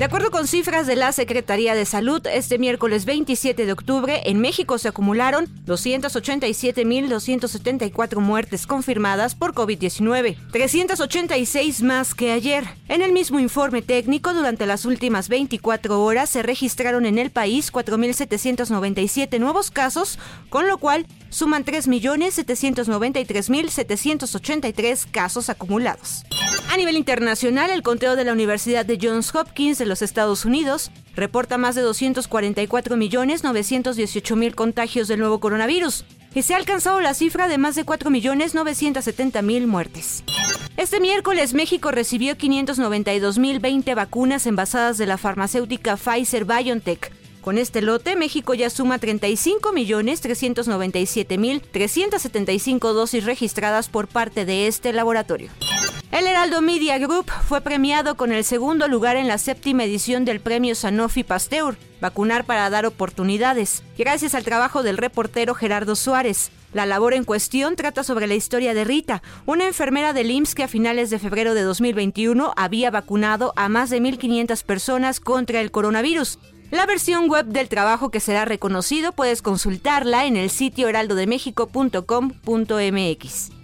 De acuerdo con cifras de la Secretaría de Salud, este miércoles 27 de octubre en México se acumularon 287.274 muertes confirmadas por COVID-19, 386 más que ayer. En el mismo informe técnico, durante las últimas 24 horas se registraron en el país 4.797 nuevos casos, con lo cual suman 3.793.783 casos acumulados. A nivel internacional, el conteo de la Universidad de Johns Hopkins de los Estados Unidos reporta más de 244.918.000 contagios del nuevo coronavirus y se ha alcanzado la cifra de más de 4.970.000 muertes. Este miércoles México recibió 592.020 vacunas envasadas de la farmacéutica Pfizer BioNTech. Con este lote, México ya suma 35.397.375 dosis registradas por parte de este laboratorio. El Heraldo Media Group fue premiado con el segundo lugar en la séptima edición del premio Sanofi Pasteur, Vacunar para dar oportunidades, gracias al trabajo del reportero Gerardo Suárez. La labor en cuestión trata sobre la historia de Rita, una enfermera del IMSS que a finales de febrero de 2021 había vacunado a más de 1.500 personas contra el coronavirus. La versión web del trabajo que será reconocido puedes consultarla en el sitio heraldodemexico.com.mx.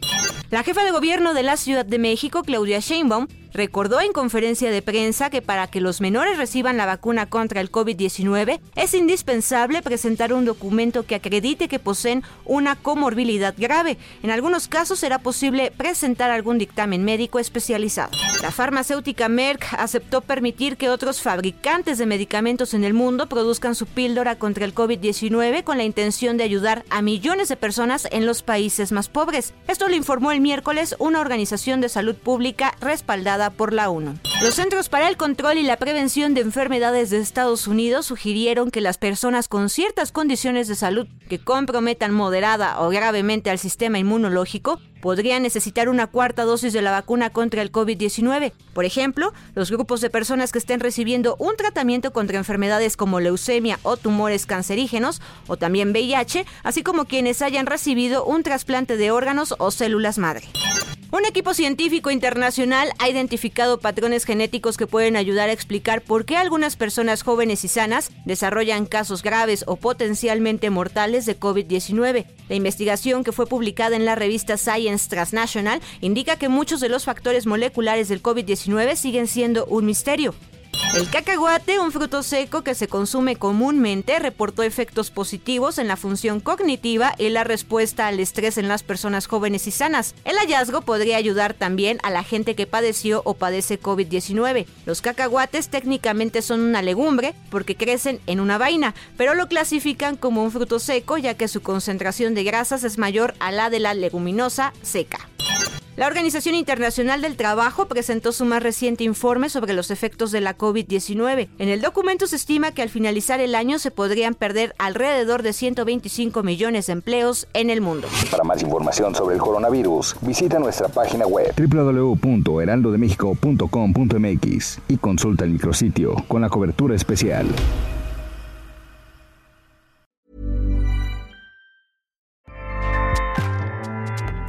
La jefa de gobierno de la Ciudad de México, Claudia Sheinbaum, recordó en conferencia de prensa que para que los menores reciban la vacuna contra el COVID-19 es indispensable presentar un documento que acredite que poseen una comorbilidad grave. En algunos casos será posible presentar algún dictamen médico especializado. La farmacéutica Merck aceptó permitir que otros fabricantes de medicamentos en el mundo produzcan su píldora contra el COVID-19 con la intención de ayudar a millones de personas en los países más pobres. Esto lo informó el miércoles una organización de salud pública respaldada por la ONU. Los Centros para el Control y la Prevención de Enfermedades de Estados Unidos sugirieron que las personas con ciertas condiciones de salud que comprometan moderada o gravemente al sistema inmunológico podrían necesitar una cuarta dosis de la vacuna contra el COVID-19. Por ejemplo, los grupos de personas que estén recibiendo un tratamiento contra enfermedades como leucemia o tumores cancerígenos o también VIH, así como quienes hayan recibido un trasplante de órganos o células madre. Un equipo científico internacional ha identificado patrones genéticos que pueden ayudar a explicar por qué algunas personas jóvenes y sanas desarrollan casos graves o potencialmente mortales de COVID-19. La investigación que fue publicada en la revista Science Transnational indica que muchos de los factores moleculares del COVID-19 siguen siendo un misterio. El cacahuate, un fruto seco que se consume comúnmente, reportó efectos positivos en la función cognitiva y la respuesta al estrés en las personas jóvenes y sanas. El hallazgo podría ayudar también a la gente que padeció o padece COVID-19. Los cacahuates técnicamente son una legumbre porque crecen en una vaina, pero lo clasifican como un fruto seco ya que su concentración de grasas es mayor a la de la leguminosa seca. La Organización Internacional del Trabajo presentó su más reciente informe sobre los efectos de la COVID-19. En el documento se estima que al finalizar el año se podrían perder alrededor de 125 millones de empleos en el mundo. Para más información sobre el coronavirus, visita nuestra página web www.heraldodemexico.com.mx y consulta el micrositio con la cobertura especial.